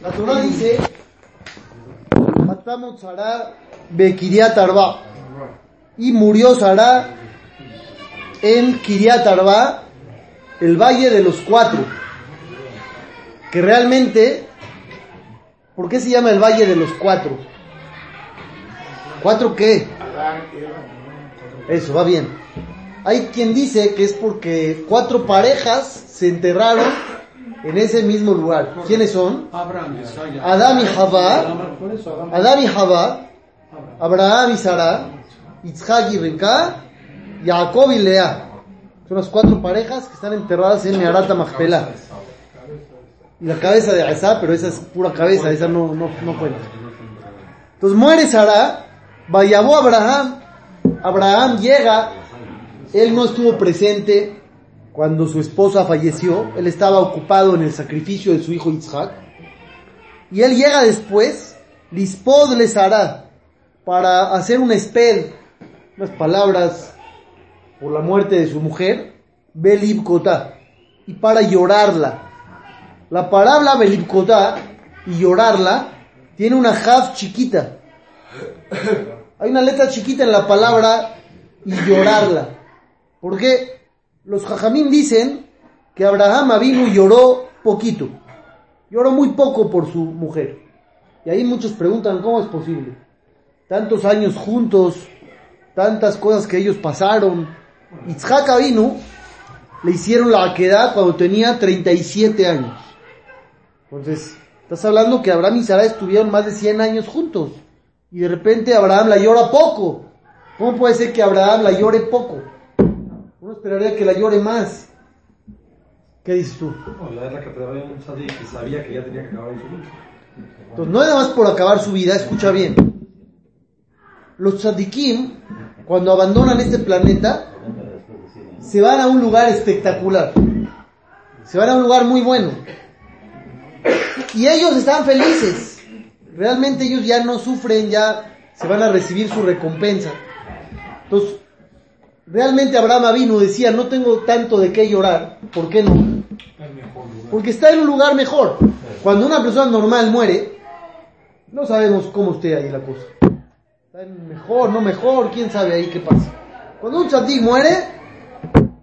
La Torah dice, matamos Sara Bekiriat Arba. Y murió Sara en Kiriat Arba, el valle de los cuatro. Que realmente, ¿por qué se llama el valle de los cuatro? ¿Cuatro qué? Eso, va bien. Hay quien dice que es porque cuatro parejas se enterraron en ese mismo lugar. ¿Quiénes son? Adam y Jabá, Adam y Jabá, Abraham. Y Sara, Yitzhak y Rebeca, Jacob y Lea. Son las cuatro parejas que están enterradas en Meharata Machpelah. Y la cabeza de Asa, pero esa es pura cabeza, esa no, no, no cuenta. Entonces muere Sara, vayabó Abraham, Abraham llega, él no estuvo presente cuando su esposa falleció, él estaba ocupado en el sacrificio de su hijo Isaac, y él llega después, Lispod les hará, para hacer un espel, unas palabras por la muerte de su mujer, Belib y para llorarla. La palabra Belib y llorarla tiene una jaf chiquita. Hay una letra chiquita en la palabra y llorarla. Porque los jajamín dicen que Abraham y lloró poquito. Lloró muy poco por su mujer. Y ahí muchos preguntan cómo es posible. Tantos años juntos, tantas cosas que ellos pasaron. Itzhak vino, le hicieron la queda cuando tenía 37 años. Entonces, estás hablando que Abraham y Sara estuvieron más de 100 años juntos. Y de repente Abraham la llora poco. ¿Cómo puede ser que Abraham la llore poco? Esperaría que la llore más. ¿Qué dices tú? No, la verdad que te un sadik que sabía que ya tenía que acabar su vida. Entonces, no es nada más por acabar su vida, escucha bien. Los tzadikim, cuando abandonan este planeta, se van a un lugar espectacular. Se van a un lugar muy bueno. Y ellos están felices. Realmente ellos ya no sufren, ya se van a recibir su recompensa. Entonces, realmente Abraham vino, decía, no tengo tanto de qué llorar. ¿Por qué no? Porque está en un lugar mejor. Cuando una persona normal muere, no sabemos cómo esté ahí la cosa. Está en mejor, no mejor, quién sabe ahí qué pasa. Cuando un chatí muere,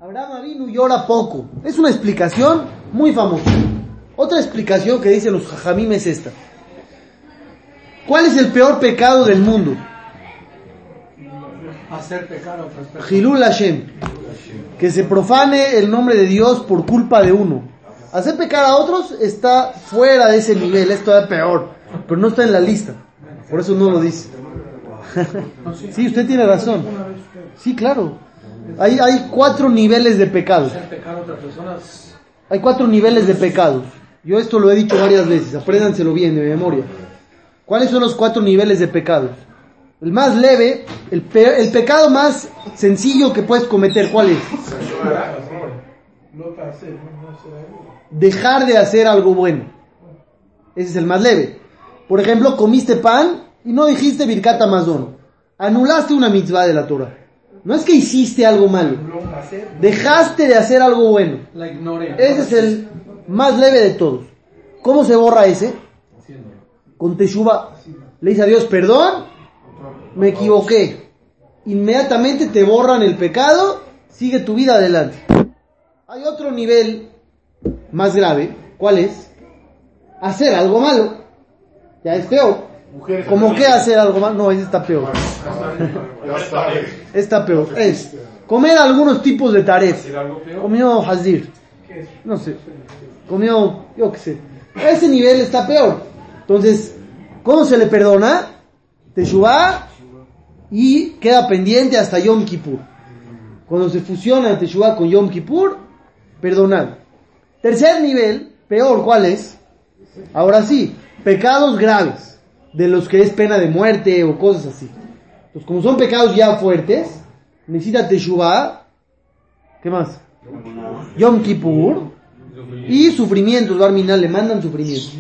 Abraham vino llora poco. Es una explicación muy famosa. Otra explicación que dicen los jajamim es esta. ¿Cuál es el peor pecado del mundo? Hacer pecar a otras personas. Hilul Hashem. Que se profane el nombre de Dios por culpa de uno. Hacer pecar a otros está fuera de ese nivel, es todavía peor. Pero no está en la lista. Por eso no lo dice. sí, usted tiene razón. Sí, claro. Hay, hay cuatro niveles de personas. Hay cuatro niveles de pecados. Yo esto lo he dicho varias veces, apréndanselo bien de memoria. ¿Cuáles son los cuatro niveles de pecados? El más leve, el, pe- el pecado más sencillo que puedes cometer, ¿cuál es? Dejar de hacer algo bueno. Ese es el más leve. Por ejemplo, comiste pan y no dijiste Birkat Amazon. Anulaste una mitzvah de la Torah. No es que hiciste algo malo. Dejaste de hacer algo bueno. Ese es el más leve de todos. ¿Cómo se borra ese? Con teshuva. Le dice a Dios, perdón, me equivoqué. Inmediatamente te borran el pecado, sigue tu vida adelante. Hay otro nivel más grave, ¿cuál es? Hacer algo malo. Ya es peor. ¿Cómo que hacer algo malo? No, ese está peor. Está peor. Es comer algunos tipos de taref. Comió hazir. No sé. Comió, yo qué sé. A ese nivel está peor. Entonces, ¿cómo se le perdona? Teshuvah y queda pendiente hasta Yom Kippur. Cuando se fusiona Teshuvah con Yom Kippur, perdonar. Tercer nivel, peor, ¿cuál es? Ahora sí, pecados graves, de los que es pena de muerte o cosas así. Entonces, como son pecados ya fuertes, necesita Teshuvah, ¿qué más? Yom Kippur y sufrimientos, Barminal, le mandan sufrimientos.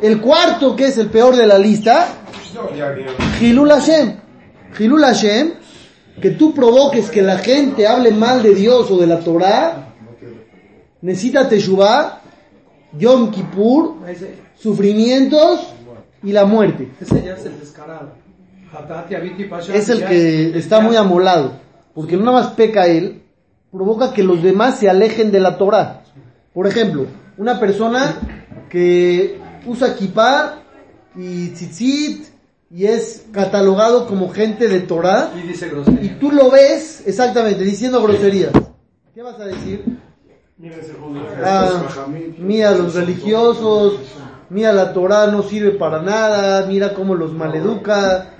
El cuarto, que es el peor de la lista, Hilul Hashem. Hilul Hashem, que tú provoques que la gente hable mal de Dios o de la Torah, necesita Teshuvah Yom Kippur, sufrimientos y la muerte. ese ya es el descarado. Es el que está muy amolado, porque no nada más peca él, provoca que los demás se alejen de la Torah. Por ejemplo, una persona que usa kippah y tzitzit y es catalogado como gente de Torah, Y dice y tú lo ves exactamente diciendo groserías. ¿Qué vas a decir? Ah, mira los religiosos, mira la Torah no sirve para nada, mira cómo los maleduca.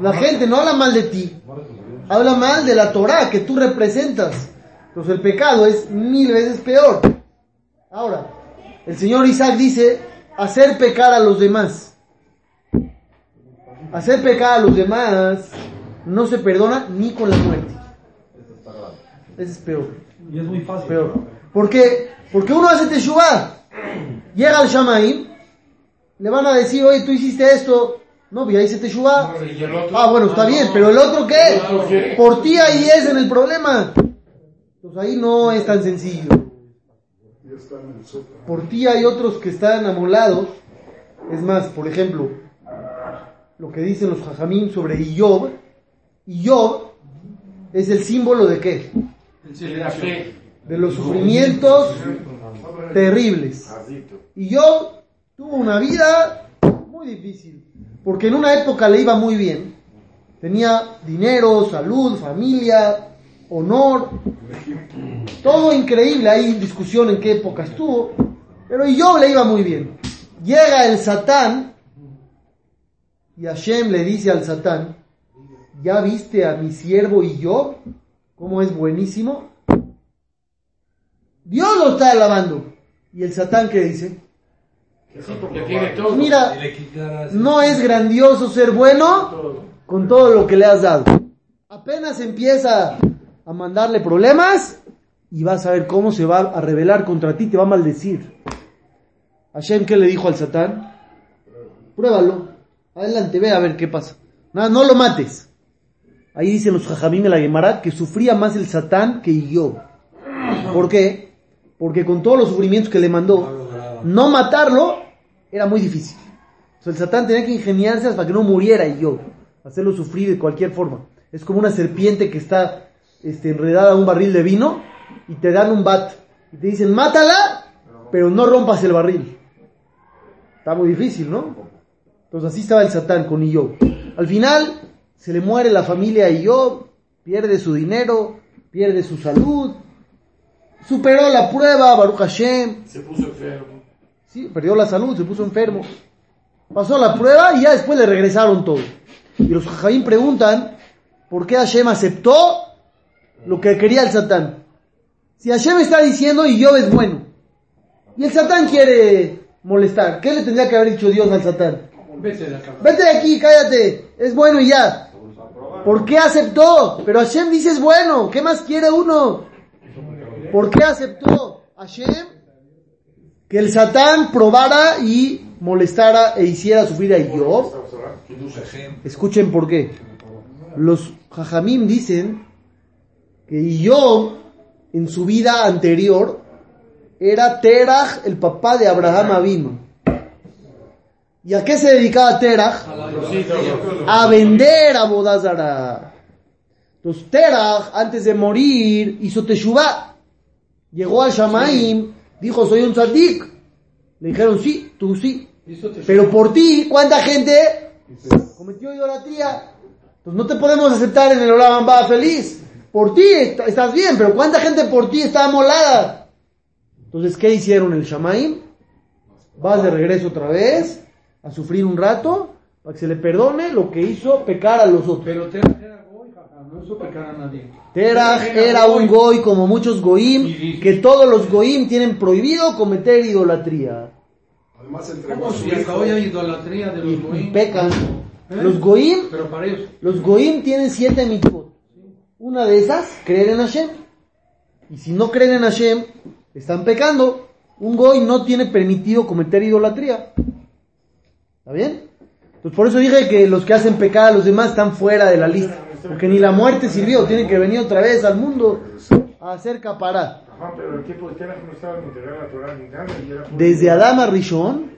La gente no habla mal de ti, habla mal de la Torah que tú representas. Entonces el pecado es mil veces peor. Ahora, el señor Isaac dice hacer pecar a los demás. Hacer pecar a los demás no se perdona ni con la muerte. Ese es peor. Y es muy fácil. Peor. ¿Por qué? Porque uno hace teshuvah. Llega al Shamaim, le van a decir, oye, tú hiciste esto. No, ya hice teshuvah. Ah, bueno, está bien, pero el otro qué? Por ti ahí es en el problema. Pues ahí no es tan sencillo. Por ti hay otros que están amolados. Es más, por ejemplo, lo que dicen los jajamim sobre Iyob. Iyob es el símbolo de qué? De los sufrimientos terribles. Y yo tuvo una vida muy difícil, porque en una época le iba muy bien. Tenía dinero, salud, familia, honor, todo increíble. Hay discusión en qué época estuvo, pero yo le iba muy bien. Llega el Satán y Hashem le dice al Satán, ¿ya viste a mi siervo y yo? ¿Cómo es buenísimo? Dios lo está alabando. ¿Y el Satán qué dice? Mira, no es grandioso ser bueno con todo lo que le has dado. Apenas empieza a mandarle problemas y vas a ver cómo se va a rebelar contra ti, te va a maldecir. Hashem, ¿qué le dijo al Satán? Pruébalo. Adelante, ve a ver qué pasa. No, no lo mates. Ahí dicen los jajamim de la que sufría más el Satán que yo. ¿Por qué? Porque con todos los sufrimientos que le mandó, no matarlo era muy difícil. O sea, el Satán tenía que ingeniarse hasta que no muriera y yo, hacerlo sufrir de cualquier forma. Es como una serpiente que está este, enredada a un barril de vino y te dan un bat y te dicen, mátala, pero no rompas el barril. Está muy difícil, ¿no? Entonces así estaba el Satán con Iyob. Al final se le muere la familia a Iyob, pierde su dinero, pierde su salud, superó la prueba, Baruch Hashem. Se puso enfermo. Sí, perdió la salud, se puso enfermo. Pasó la prueba y ya después le regresaron todo. Y los Jajaim preguntan, ¿por qué Hashem aceptó lo que quería el Satán? Si Hashem está diciendo y Job es bueno, y el Satán quiere molestar, ¿qué le tendría que haber dicho Dios al Satán? Vete de acá. Vete de aquí, cállate, es bueno y ya. ¿Por qué aceptó? Pero Hashem dice es bueno, ¿qué más quiere uno? ¿Por qué aceptó Hashem que el Satán probara y molestara e hiciera sufrir a Job? Escuchen por qué. Los Jajamim dicen que Job en su vida anterior era Terach, el papá de Abraham Avinu. ¿Y a qué se dedicaba Terach? A vender a Bodazara. Entonces Terach, antes de morir, hizo Teshuvah. Llegó al Shamaim, dijo, soy un tzadik. Le dijeron, sí, tú sí. Pero por ti, ¿cuánta gente cometió idolatría? Pues no te podemos aceptar en el Olam Abba feliz. Por ti est- estás bien, pero ¿cuánta gente por ti está amolada? Entonces, ¿qué hicieron el Shamaim? Vas de regreso otra vez a sufrir un rato para que se le perdone lo que hizo pecar a los otros. Pero Terach era goy, no hizo pecar a nadie. Terach era un goy como muchos goim, que todos los goim tienen prohibido cometer idolatría. Además, entre ¿Cómo más si hasta hoy hay idolatría de Y, los y goyim? pecan. ¿Eh? Los goim Pero para ellos. Los goim tienen siete mitzvot. Una de esas, creer en Hashem. Y si no creen en Hashem, están pecando. Un goy no tiene permitido cometer idolatría. ¿Está bien? Entonces por eso dije que los que hacen pecar a los demás están fuera de la lista. Porque ni la muerte sirvió, tienen que venir otra vez al mundo a hacer capará. Ajá, pero el de Terach no estaba ni la Torah ni nada. y era puro- Desde Adán a Rishon,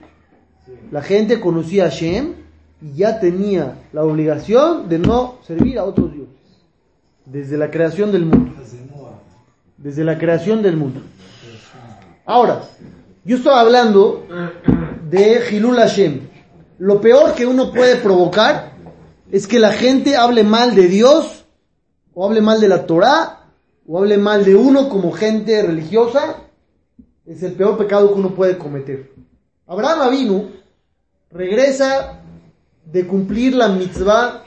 la gente conocía a Hashem y ya tenía la obligación de no servir a otros dioses. Desde la creación del mundo. Desde la creación del mundo. Ahora, yo estaba hablando de Hilul Hashem. Lo peor que uno puede provocar es que la gente hable mal de Dios, o hable mal de la Torah, o hable mal de uno como gente religiosa. Es el peor pecado que uno puede cometer. Abraham Avinu regresa de cumplir la mitzvah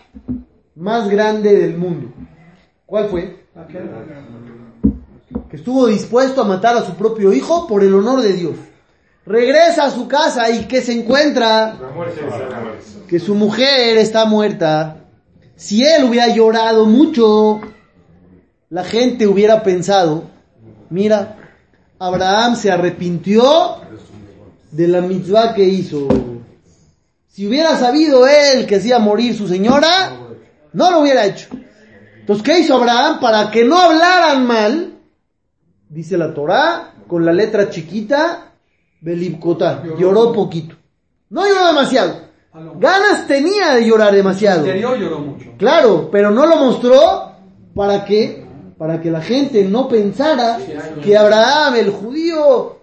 más grande del mundo. ¿Cuál fue? Que estuvo dispuesto a matar a su propio hijo por el honor de Dios. Regresa a su casa y que se encuentra que su mujer está muerta. Si él hubiera llorado mucho, la gente hubiera pensado, mira, Abraham se arrepintió de la mitzvah que hizo. Si hubiera sabido él que hacía morir su señora, no lo hubiera hecho. Entonces, ¿qué hizo Abraham? Para que no hablaran mal, dice la Torah, con la letra chiquita, Belibkotá, lloró poquito. No lloró demasiado. Ganas tenía de llorar demasiado. interior lloró mucho. Claro, pero no lo mostró para que para que la gente no pensara que Abraham, el judío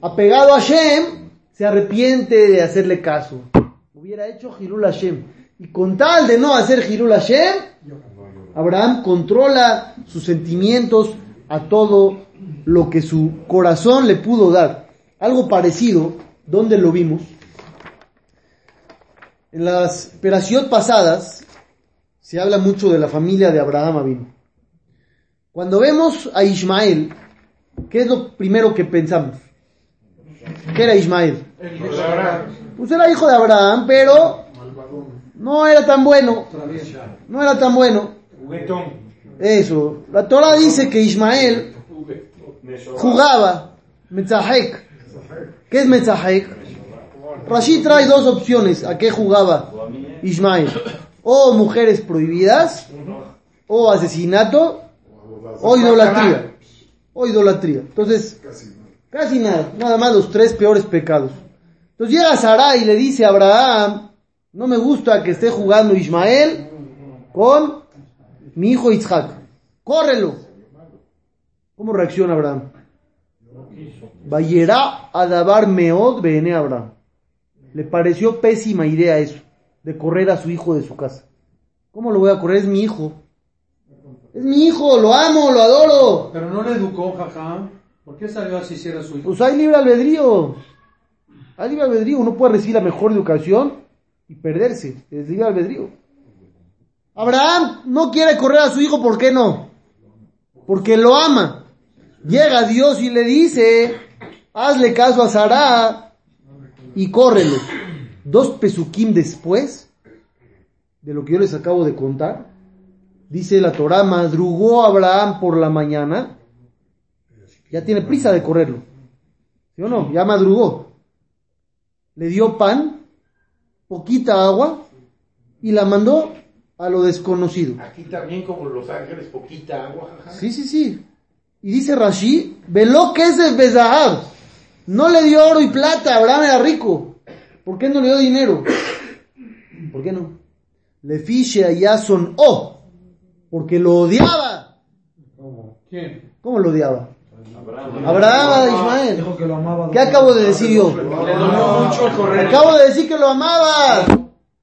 apegado a Hashem, se arrepiente de hacerle caso. Hubiera hecho Hirul Hashem. Y con tal de no hacer Hirul Hashem, Abraham controla sus sentimientos a todo lo que su corazón le pudo dar. Algo parecido, donde lo vimos? En las operaciones pasadas se habla mucho de la familia de Abraham Avinu. Cuando vemos a Ismael, ¿qué es lo primero que pensamos? ¿Qué era Ismael? El Pues era hijo de Abraham, pero no era tan bueno. No era tan bueno. Eso. La Torah dice que Ismael jugaba. Metzahek. ¿Qué es Metzahek? Rashid trae dos opciones a qué jugaba Ismael. O mujeres prohibidas, o asesinato, o idolatría. O idolatría. Entonces, casi nada. Nada más los tres peores pecados. Entonces llega Sarai y le dice a Abraham, no me gusta que esté jugando Ismael con mi hijo Isaac. Córrelo. ¿Cómo reacciona Abraham? Vayera a dabar meod bene Abraham. Le pareció pésima idea eso, de correr a su hijo de su casa. ¿Cómo lo voy a correr? Es mi hijo. Es mi hijo, lo amo, lo adoro. Pero no le educó, jaja. ¿Por qué salió así si era su hijo? Pues hay libre albedrío. Hay libre albedrío. Uno puede recibir la mejor educación y perderse. Es libre albedrío. Abraham no quiere correr a su hijo, ¿por qué no? Porque lo ama. Llega Dios y le dice, hazle caso a Sarah y córrelo. Dos pesukim después de lo que yo les acabo de contar, dice la Torah, madrugó Abraham por la mañana, ya tiene prisa de correrlo. ¿Sí o no? Ya madrugó. Le dio pan, poquita agua y la mandó a lo desconocido. Aquí también como Los Ángeles, poquita agua, jaja. Sí, sí, sí. Y dice Rashi, veló que es el Bezahab. No le dio oro y plata, Abraham era rico. ¿Por qué no le dio dinero? ¿Por qué no? Le fiche a Yason O, porque lo odiaba. ¿Quién? ¿Cómo lo odiaba? Abraham a Ismael. Dijo que lo amaba. ¿Qué acabo de decir yo? Le dolió mucho correr. Acabo de decir que lo amaba.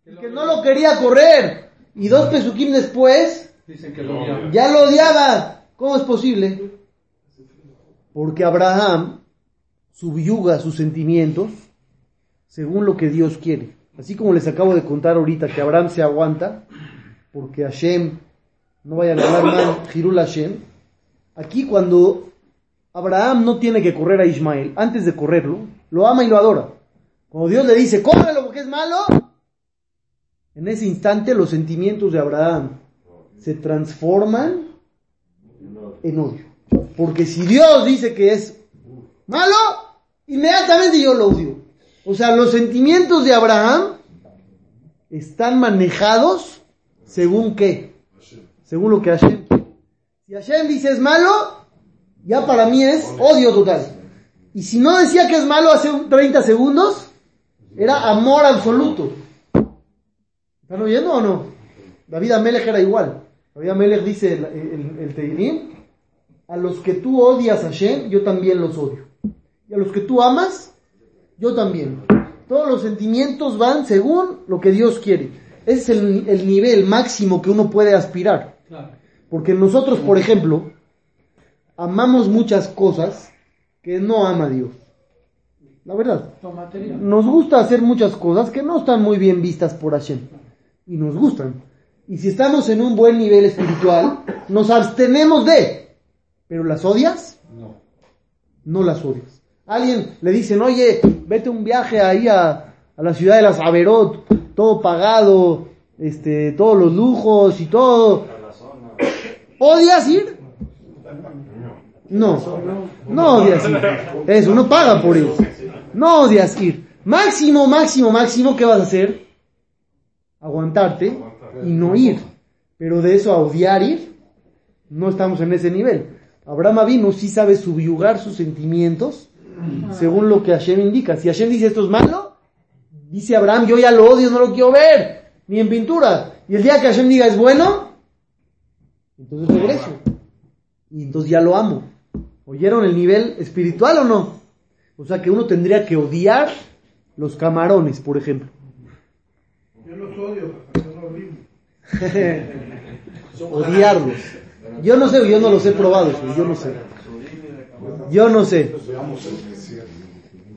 Y que no lo quería correr. Y dos pesuquim después, Dicen que lo odiaba. ya lo odiaba. ¿Cómo es posible? Porque Abraham subyuga sus sentimientos según lo que Dios quiere. Así como les acabo de contar ahorita que Abraham se aguanta porque Hashem no vaya a ganar mal Hirul Hashem. Aquí cuando Abraham no tiene que correr a Ismael, antes de correrlo, lo ama y lo adora. Cuando Dios le dice, córrelo porque es malo, en ese instante los sentimientos de Abraham se transforman en odio. Porque si Dios dice que es malo, inmediatamente yo lo odio. O sea, los sentimientos de Abraham están manejados según qué? Según lo que Hashem. Si Hashem dice es malo, ya para mí es odio total. Y si no decía que es malo hace 30 segundos, era amor absoluto. ¿Están oyendo o no? David Amelech era igual. David Amelech dice el, el, a los que tú odias a Hashem, yo también los odio. Y a los que tú amas, yo también. Todos los sentimientos van según lo que Dios quiere. Ese es el, el nivel máximo que uno puede aspirar. Porque nosotros, por ejemplo, amamos muchas cosas que no ama Dios. La verdad. Nos gusta hacer muchas cosas que no están muy bien vistas por Hashem. Y nos gustan. Y si estamos en un buen nivel espiritual, nos abstenemos de. Pero las odias? No. No las odias. Alguien le dicen, oye, vete un viaje ahí a, a la ciudad de las Averot, todo pagado, este, todos los lujos y todo. ¿Odias ir? No, no odias ir. Eso, uno paga por eso. No odias ir. Máximo, máximo, máximo, ¿qué vas a hacer? Aguantarte y no ir. Pero de eso a odiar ir, no estamos en ese nivel. Abraham vino sí sabe subyugar sus sentimientos según lo que Hashem indica. Si Hashem dice esto es malo, dice Abraham, yo ya lo odio, no lo quiero ver, ni en pintura. Y el día que Hashem diga es bueno, entonces regreso. Y entonces ya lo amo. ¿Oyeron el nivel espiritual o no? O sea que uno tendría que odiar los camarones, por ejemplo. Yo los odio, Odiarlos. Yo no sé, yo no los he probado, yo no sé. Yo no sé.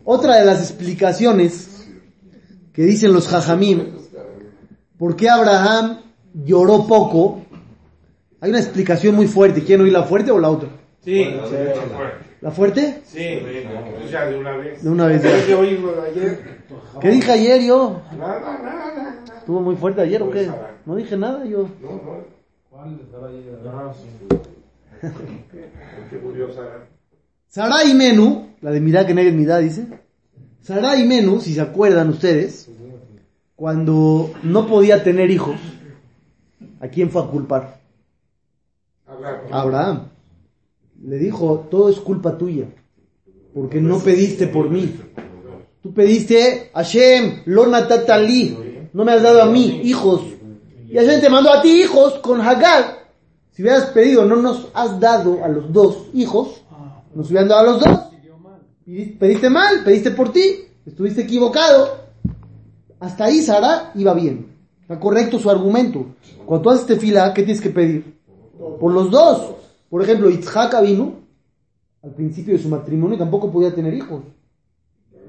Otra de las explicaciones que dicen los jajamim, ¿por qué Abraham lloró poco? Hay una explicación muy fuerte. ¿Quieren oír la fuerte o la otra? Sí. ¿La fuerte? Sí. Ya de una vez. De una vez. ¿Qué dije ayer yo? Nada, nada. ¿Estuvo muy fuerte ayer o qué? No dije nada yo. No, no. ¿Cuál Qué curiosa. Sara y Menú, la de Mirá que Neged Midá dice. Sara y Menú, si se acuerdan ustedes, cuando no podía tener hijos, ¿a quién fue a culpar? Abraham. Le dijo, todo es culpa tuya, porque no pediste por mí. Tú pediste, Hashem, Lona Tatali, no me has dado a mí hijos. Y Hashem te mandó a ti hijos con Hagar. Si hubieras pedido, no nos has dado a los dos hijos, nos hubieran dado a los dos. Pediste mal, pediste por ti, estuviste equivocado. Hasta ahí Sara iba bien. Está correcto su argumento. Cuando tú haces fila, ¿qué tienes que pedir? Por los dos. Por ejemplo, Itzhak vino al principio de su matrimonio tampoco podía tener hijos.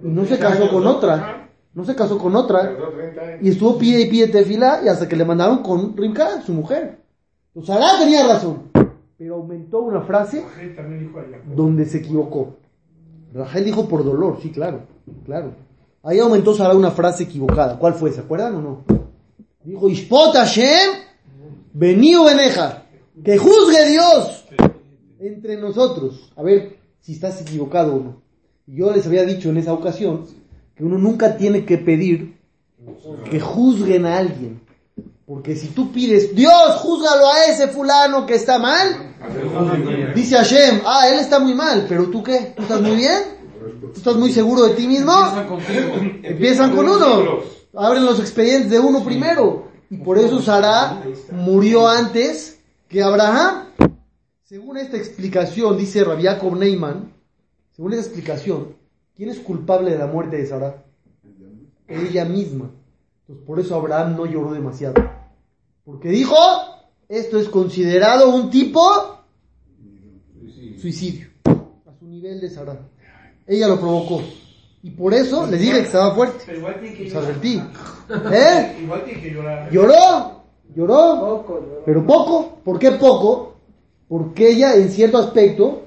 Y no se casó con otra. No se casó con otra. Y estuvo pie y pie de fila y hasta que le mandaron con Rimka, su mujer. Entonces Sara tenía razón. Pero aumentó una frase donde se equivocó. Rachel dijo por dolor, sí, claro, claro. Ahí aumentó Sara una frase equivocada. ¿Cuál fue? ¿Se acuerdan o no? Dijo, Ishpot Hashem, vení beneja. Que juzgue Dios entre nosotros. A ver si estás equivocado o no. Yo les había dicho en esa ocasión que uno nunca tiene que pedir que juzguen a alguien. Porque si tú pides, Dios, júzgalo a ese fulano que está mal, dice Hashem, ah, él está muy mal, pero tú qué, ¿tú estás muy bien? ¿Tú estás muy seguro de ti mismo? Empiezan con uno. Abren los expedientes de uno primero. Y por eso Sara murió antes que Abraham. Según esta explicación, dice Rabiakov Neyman, según esta explicación, ¿quién es culpable de la muerte de Sara? Ella misma. Entonces, por eso Abraham no lloró demasiado. Porque dijo, esto es considerado un tipo suicidio. A su nivel de Sara. Ella lo provocó. Y por eso les dije que estaba fuerte. Pero igual tiene que llorar. ¿Eh? Igual tiene que llorar. Lloró. Lloró. Pero poco. ¿Por qué poco? Porque ella, en cierto aspecto,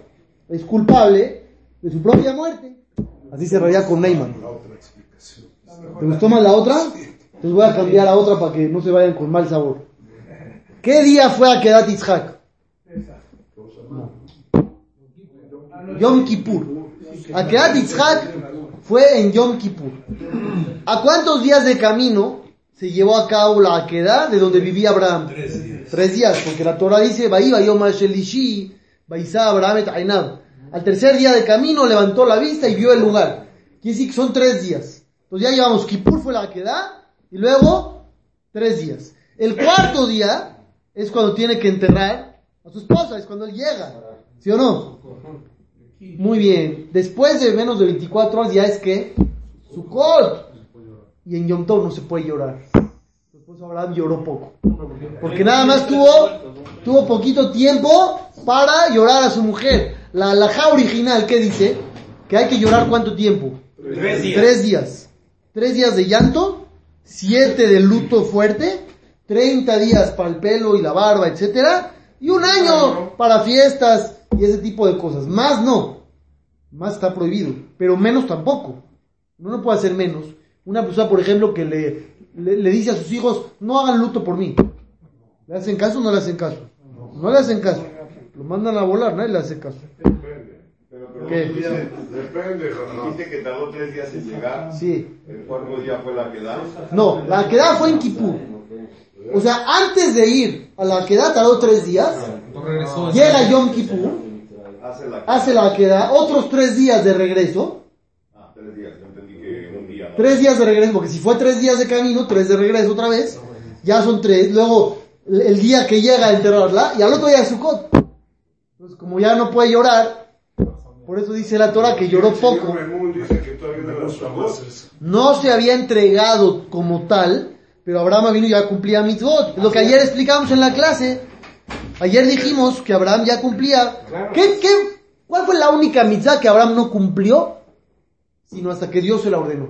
es culpable de su propia muerte. Así se reía con Neyman. ¿Te gustó más la otra? Entonces voy a cambiar a otra para que no se vayan con mal sabor. ¿Qué día fue a Kedat Yitzhak? Yom Kippur. A Kedat Yitzhak fue en Yom Kippur. ¿A cuántos días de camino se llevó a cabo la Akedah de donde vivía Abraham? Tres días. porque la Torah dice, Abraham et Ainab. Al tercer día de camino levantó la vista y vio el lugar. Quiere decir que son tres días. Entonces ya llevamos, Kippur fue la que da, y luego tres días. El cuarto día es cuando tiene que enterrar a su esposa, es cuando él llega. ¿Sí o no? Muy bien. Después de menos de 24 horas ya es que Sukkot. Y en Yom Tov no se puede llorar. Después Abraham lloró poco. Porque nada más tuvo, tuvo poquito tiempo para llorar a su mujer. La alhaja original, ¿qué dice? Que hay que llorar cuánto tiempo? Tres días. Tres días. Tres días de llanto, siete de luto fuerte, 30 días para el pelo y la barba, etcétera, y un año para fiestas y ese tipo de cosas. Más no. Más está prohibido, pero menos tampoco. No no puede hacer menos. Una persona, por ejemplo, que le, le, le dice a sus hijos, no hagan luto por mí. ¿Le hacen caso o no le hacen caso? No le hacen caso. Lo mandan a volar, nadie le hace caso. Depende. Pero, pero ¿Qué? dice- depende, dijiste que tardó tres días en llegar. Sí. El cuarto día fue la que da. No, la queda fue en Kipur. O sea, antes de ir a la queda tardó tres días. Llega Yom Kippur, Hace la hace la queda, otros tres días de regreso. Ah, tres días. Yo entendí que un día. ¿no? Tres días de regreso, porque si fue tres días de camino, tres de regreso otra vez. Ya son tres. Luego, el día que llega a enterrarla, y al otro día Sukkot. Entonces, como ya no puede llorar, por eso dice la Torah que lloró poco. No se había entregado como tal, pero Abraham vino y ya cumplía mitzvot. Lo que ayer explicamos en la clase. Ayer dijimos que Abraham ya cumplía. ¿Qué, qué, ¿Cuál fue la única mitzvah que Abraham no cumplió? Sino hasta que Dios se la ordenó.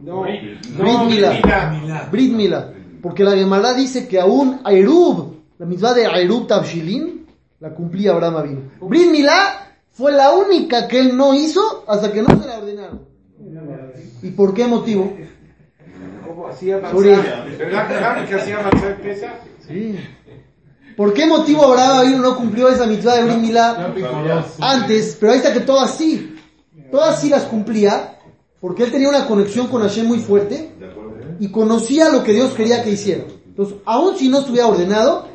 No, Brit Milá. Brit Milá. Porque la Gemara dice que aún Aerub, la mitzvah de Aerub Tabshilin, la cumplía Abraham vino. Brit Milá fue la única que él no hizo hasta que no se la ordenaron. ¿Y por qué motivo? ¿Cómo hacía. ¿Verdad que hacía pesa? Sí. ¿Por qué motivo Abraham vino no cumplió esa mitzvah de Brit Milá antes? Pero ahí está que todas sí. Todas sí las cumplía. Porque él tenía una conexión con Hashem muy fuerte. Y conocía lo que Dios quería que hiciera. Entonces, aun si no estuviera ordenado,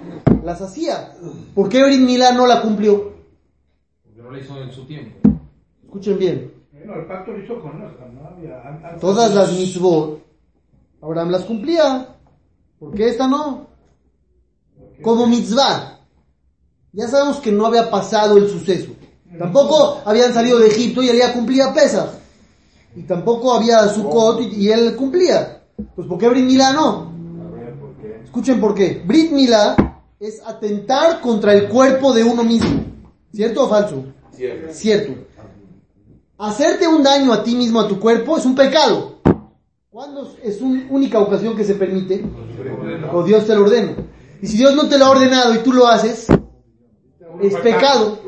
las hacía. ¿Por qué Brit Milá no la cumplió? Porque no lo hizo en su tiempo. Escuchen bien. Bueno, el pacto lo hizo con los, ¿no? Había- an- antes- Todas las mitzvot, Abraham las cumplía. ¿Por qué esta no? Como mitzvah. Ya sabemos que no había pasado el suceso. Tampoco habían salido de Egipto y él ya cumplía pesas. Y tampoco había Sukkot y, y él cumplía. Pues ¿por qué Brit Milá no? Escuchen por qué. Brit Milá es atentar contra el cuerpo de uno mismo. ¿Cierto o falso? Cierto. Hacerte un daño a ti mismo, a tu cuerpo, es un pecado. ¿Cuándo es una única ocasión que se permite? O Dios te lo ordena. Y si Dios no te lo ha ordenado y tú lo haces, es pecado.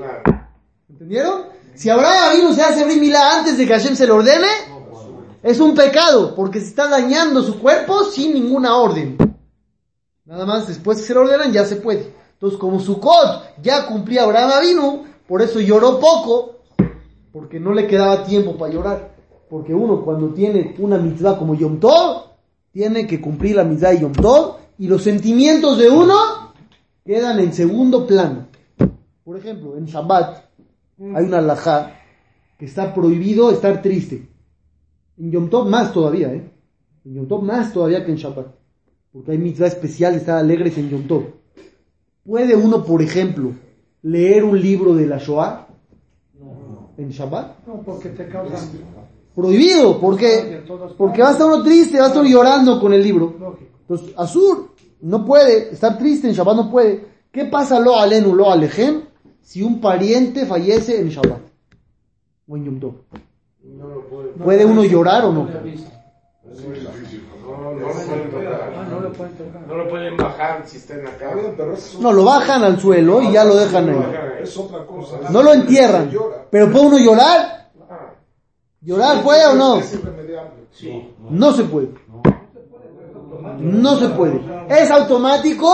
¿Entendieron? Si Abraham vino se hace Brit Milá antes de que Hashem se lo ordene, es un pecado, porque se está dañando su cuerpo sin ninguna orden. Nada más después que se lo ordenan ya se puede. Entonces, como Sukkot ya cumplía Abraham vino, por eso lloró poco, porque no le quedaba tiempo para llorar. Porque uno cuando tiene una mitzvah como Yom Tov, tiene que cumplir la mitzvah de Yom Tov, y los sentimientos de uno quedan en segundo plano. Por ejemplo, en Shabbat hay una alajá que está prohibido estar triste. En Yom Tov más todavía, ¿eh? En Yom Tov más todavía que en Shabbat. Porque hay mitzvah especial de estar alegres en Yom Tov. ¿Puede uno, por ejemplo, leer un libro de la Shoah en Shabbat? No, porque te causan. Prohibido, ¿por qué? Porque va a estar uno triste, va a estar llorando con el libro. Lógico. Entonces, Azur no puede estar triste en Shabbat, no puede. ¿Qué pasa lo alenu, lo alejem, si un pariente fallece en Shabbat? O en Yom Tov. ¿Puede uno llorar o no? No, lo pueden bajar si está en la cama. No, lo bajan al suelo y ya lo dejan ahí. No lo entierran. Pero ¿puede uno llorar? ¿Llorar puede o no? No se puede. No se puede. Es automático,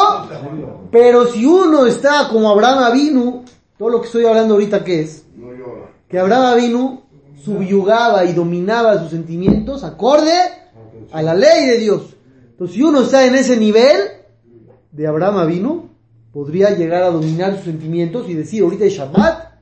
pero si uno está como Abraham Avinu, todo lo que estoy hablando ahorita que es, No llora. que Abraham Avinu subyugaba y dominaba sus sentimientos acorde a la ley de Dios. Entonces, si uno está en ese nivel de Abraham Avinu, podría llegar a dominar sus sentimientos y decir, ahorita es Shabbat,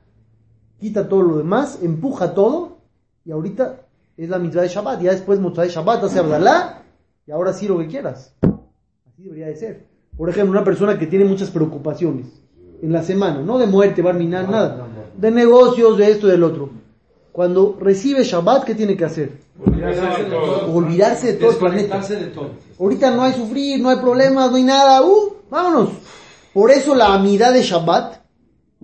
quita todo lo demás, empuja todo, y ahorita es la mitzvah de Shabbat, ya después de Shabbat hace Abdalá, y ahora sí lo que quieras. Así debería de ser. Por ejemplo, una persona que tiene muchas preocupaciones en la semana, no de muerte, barminar, nada, de negocios, de esto, del otro. Cuando recibe Shabbat, ¿qué tiene que hacer? Olvidarse de todo. Olvidarse de todo el planeta. Desconectarse de todo. Ahorita no hay sufrir, no hay problemas, no hay nada. ¡Uh! Vámonos. Por eso la amidad de Shabbat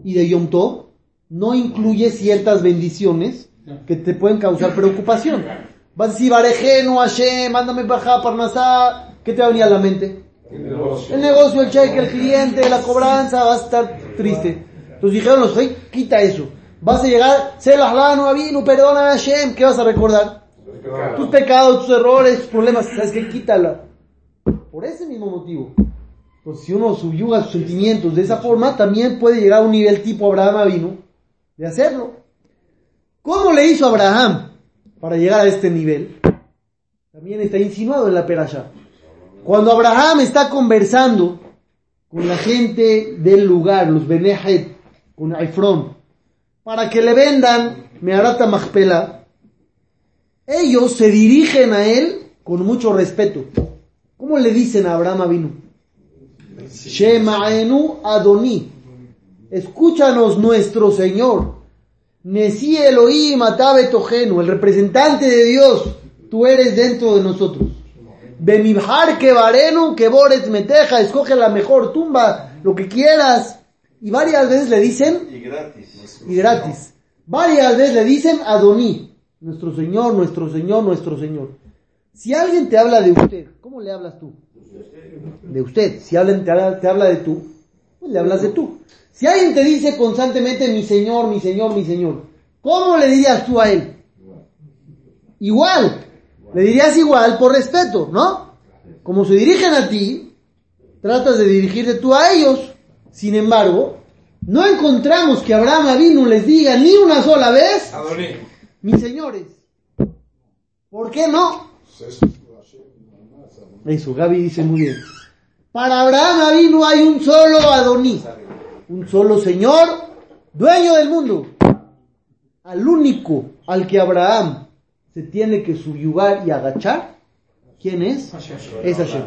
y de Yom Tov no incluye ciertas bendiciones que te pueden causar preocupación. Vas a decir, Barejeno, Hashem, mándame baja, Parnasá. ¿Qué te va a venir a la mente? El negocio, el cheque, el cliente, la cobranza, vas a estar triste. Entonces dijeron los quita eso. Vas a llegar, Selah no vino, perdona a Hashem, ¿qué vas a recordar? Tus pecados, tus errores, tus problemas, ¿sabes qué? Quítala. Por ese mismo motivo. Pues si uno subyuga sus sentimientos de esa forma, también puede llegar a un nivel tipo Abraham vino de hacerlo. ¿Cómo le hizo Abraham para llegar a este nivel? También está insinuado en la perasha. Cuando Abraham está conversando con la gente del lugar, los Benehet, con Efron, para que le vendan Meharata Machpela, ellos se dirigen a él con mucho respeto. ¿Cómo le dicen a Abraham Avinu? Shema'enu Adoni. Escúchanos nuestro Señor. Nesi Elohim Atabe el representante de Dios, tú eres dentro de nosotros. Bemibhar que varenu, que boret meteja, escoge la mejor tumba, lo que quieras. Y varias veces le dicen, Y gratis. y gratis. Varias veces le dicen Adoní, nuestro Señor, nuestro Señor, nuestro Señor. Si alguien te habla de usted, ¿cómo le hablas tú? De usted. Si alguien te habla, te habla de tú, pues le hablas de tú. Si alguien te dice constantemente mi Señor, mi Señor, mi Señor, ¿cómo le dirías tú a él? Igual. Le dirías igual por respeto, ¿no? Como se dirigen a ti, tratas de dirigirte tú a ellos. Sin embargo, no encontramos que Abraham Avinu les diga ni una sola vez, Adoní. mis señores. ¿Por qué no? Eso, Gaby dice muy bien. Para Abraham Avinu hay un solo Adoní, un solo Señor, dueño del mundo. Al único al que Abraham se tiene que subyugar y agachar, ¿quién es? Es Hashem.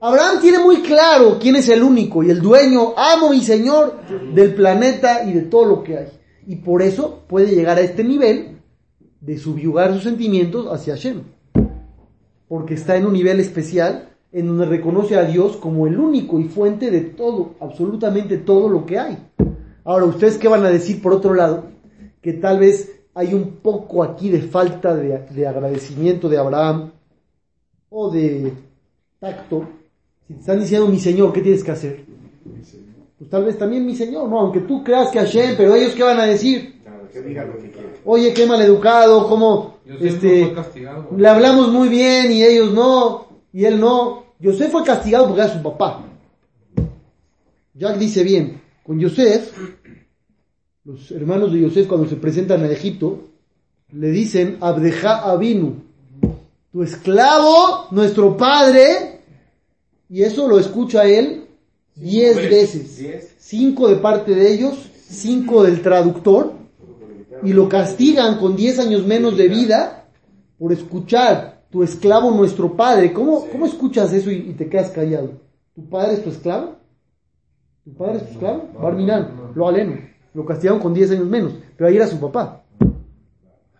Abraham tiene muy claro quién es el único y el dueño, amo y señor del planeta y de todo lo que hay. Y por eso puede llegar a este nivel de subyugar sus sentimientos hacia Hashem. Porque está en un nivel especial en donde reconoce a Dios como el único y fuente de todo, absolutamente todo lo que hay. Ahora, ¿ustedes qué van a decir por otro lado? Que tal vez hay un poco aquí de falta de, de agradecimiento de Abraham o de tacto. Si te están diciendo mi Señor, ¿qué tienes que hacer? Pues tal vez también mi Señor, ¿no? Aunque tú creas que Hashem, pero ellos qué van a decir? Que digan lo que quieran. Oye, qué maleducado, cómo Yosef este, no fue castigado. le hablamos muy bien y ellos no, y él no. Yosef fue castigado porque era su papá. Jack dice bien, con Yosef, los hermanos de Yosef cuando se presentan a Egipto, le dicen, Abdeja Avinu, tu esclavo, nuestro padre, y eso lo escucha él diez veces. Diez. Cinco de parte de ellos, cinco del traductor, y lo castigan con 10 años menos de vida por escuchar tu esclavo nuestro padre. ¿Cómo, cómo escuchas eso y, y te quedas callado? ¿Tu padre es tu esclavo? ¿Tu padre es tu esclavo? Barminan, lo aleno. Lo castigaron con 10 años menos, pero ahí era su papá.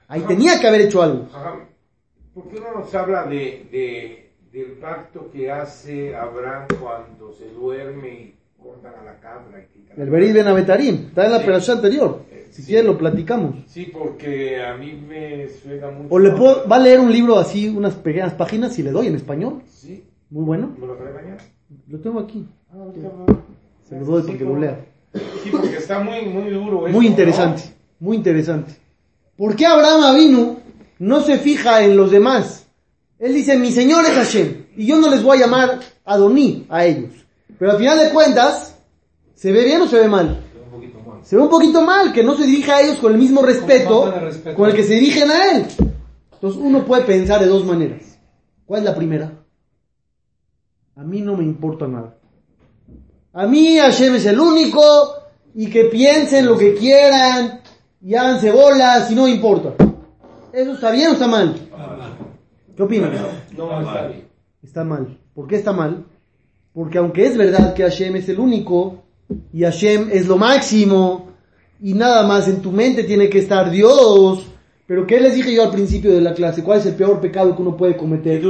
Ahí tenía que haber hecho algo. ¿Por qué no nos habla de, de- del pacto que hace Abraham cuando se duerme y cortan a la cabra? Y El Berit Ben está en la Sí. anterior. Si Sí. quieres lo platicamos. Sí, porque a mí me suena mucho. O le puedo, va a leer un libro así, unas pequeñas páginas, si le doy en español. Sí, Muy bueno. ¿me lo trae mañana? Lo tengo aquí. Ah, ahorita Se lo doy Sí, para que lo lea. Sí, porque está muy, muy duro. eso, Muy ¿no? interesante, muy interesante. ¿Por qué Abraham Avinu no se fija en los demás? Él dice, mi Señor es Hashem, y yo no les voy a llamar Adoní a ellos. Pero al final de cuentas, ¿se ve bien o se ve mal? Se ve un poquito mal, que no se dirija a ellos con el mismo respeto respeto. con el que se dirigen a él. Entonces uno puede pensar de dos maneras. ¿Cuál es la primera? A mí no me importa nada. A mí Hashem es el único y que piensen lo que quieran y háganse bolas y no importa. ¿Eso está bien o está mal? ¿Qué opinan? No, está bien. Está mal. ¿Por qué está mal? Porque aunque es verdad que Hashem es el único y Hashem es lo máximo y nada más en tu mente tiene que estar Dios, pero ¿qué les dije yo al principio de la clase? ¿Cuál es el peor pecado que uno puede cometer?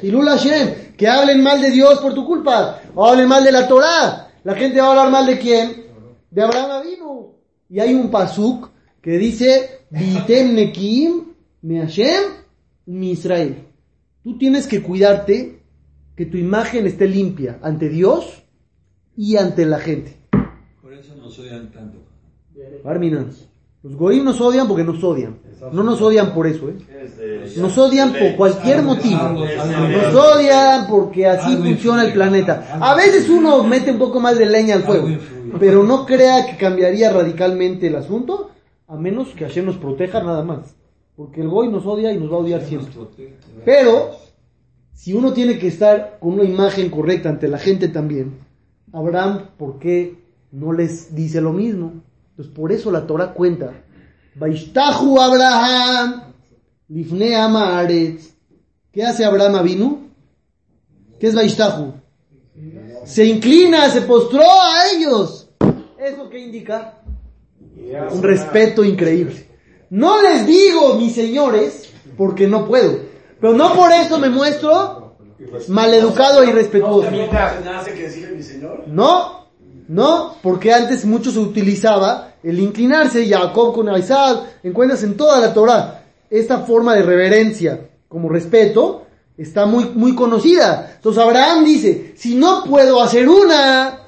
Hilul Hashem, que hablen mal de Dios por tu culpa, o hablen mal de la Torah. La gente va a hablar mal de quién? De Abraham Avinu. Y hay un pasuk que dice, Vitem Nekim me Hashem mi Israel. Tú tienes que cuidarte que tu imagen esté limpia ante Dios y ante la gente. Por eso nos odian tanto. Armina, los goyim nos odian porque nos odian. No nos odian por eso, ¿eh? Nos odian por cualquier motivo. Nos odian porque así funciona el planeta. A veces uno mete un poco más de leña al fuego, pero no crea que cambiaría radicalmente el asunto, a menos que Hashem nos proteja nada más. Porque el Goy nos odia y nos va a odiar siempre. Pero, si uno tiene que estar con una imagen correcta ante la gente también, Abraham, ¿por qué no les dice lo mismo? Entonces, por eso la Torah cuenta, Vaishtahu Abraham, Lifne ama Aretz. ¿Qué hace Abraham Avinu? ¿Qué es Vaishtahu? Se inclina, se postró a ellos. ¿Eso qué indica? Un respeto increíble. No les digo, mis señores, porque no puedo. Pero no por eso me muestro maleducado e irrespetuoso. No, no, porque antes mucho se utilizaba el inclinarse, Jacob con Isaac, encuentras en toda la Torah. Esta forma de reverencia como respeto está muy, muy conocida. Entonces Abraham dice, si no puedo hacer una,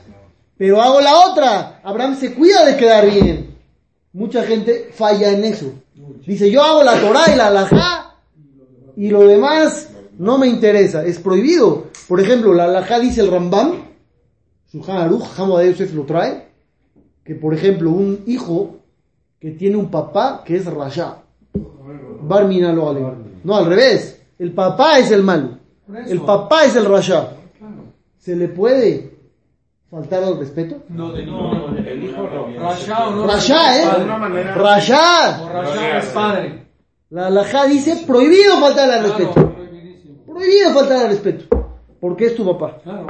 pero hago la otra, Abraham se cuida de quedar bien. Mucha gente falla en eso. Dice, yo hago la Torah y la alajá, y lo demás no me interesa, es prohibido. Por ejemplo, la alajá dice el Rambam, Shulchan Aruch, Hamad Yosef lo trae, que por ejemplo un hijo que tiene un papá que es Rasha, Bar Minalo Ale. No, al revés, el papá es el malo, el papá es el Rasha. ¿Se le puede faltar al respeto? No, de ninguna manera. El hijo no. Rasha o no. Rasha, ¿eh? Rasha. O Rasha es padre. La alajá dice prohibido faltar al respeto. Prohibido faltar al respeto. Porque es tu papá. Claro.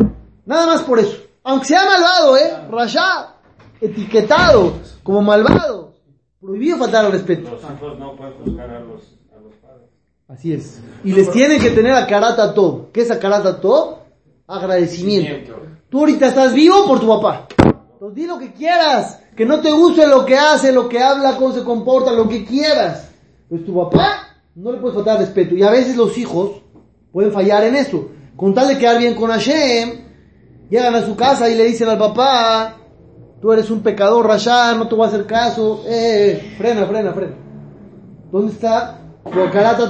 Nada más por eso. Aunque sea malvado, ¿eh? Rasha, etiquetado como malvado. Prohibido faltar al respeto. Los hijos no pueden juzgar a los, a los padres. Así es. Y les tienen que tener a karata todo. ¿Qué es a karata todo? Agradecimiento. Tú ahorita estás vivo por tu papá. Entonces di lo que quieras. Que no te guste lo que hace, lo que habla, cómo se comporta, lo que quieras. Pues tu papá no le puedes faltar respeto. Y a veces los hijos pueden fallar en eso. Con tal de quedar bien con Hashem, llegan a su casa y le dicen al papá, tú eres un pecador, Rasha, no te voy a hacer caso. Eh, frena, frena, frena. ¿Dónde está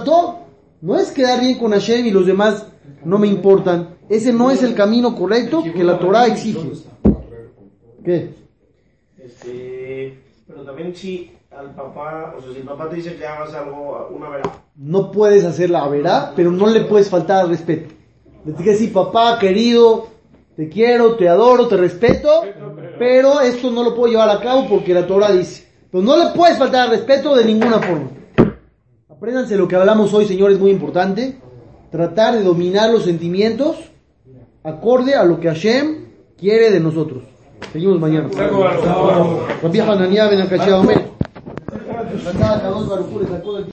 todo? No es quedar bien con Hashem y los demás no me importan. Ese no es el camino correcto que la Torah exige. ¿Qué? Este, pero también si al papá, o sea, si el papá te dice que hagas algo, una verdad. No puedes hacer la verá, pero no le puedes faltar al respeto. Le tienes que decir, papá, querido, te quiero, te adoro, te respeto, pero esto no lo puedo llevar a cabo porque la Torah dice. Pero no le puedes faltar al respeto de ninguna forma. Apréndanse lo que hablamos hoy, señores, muy importante. Tratar de dominar los sentimientos acorde a lo que Hashem quiere de nosotros. Seguimos mañana.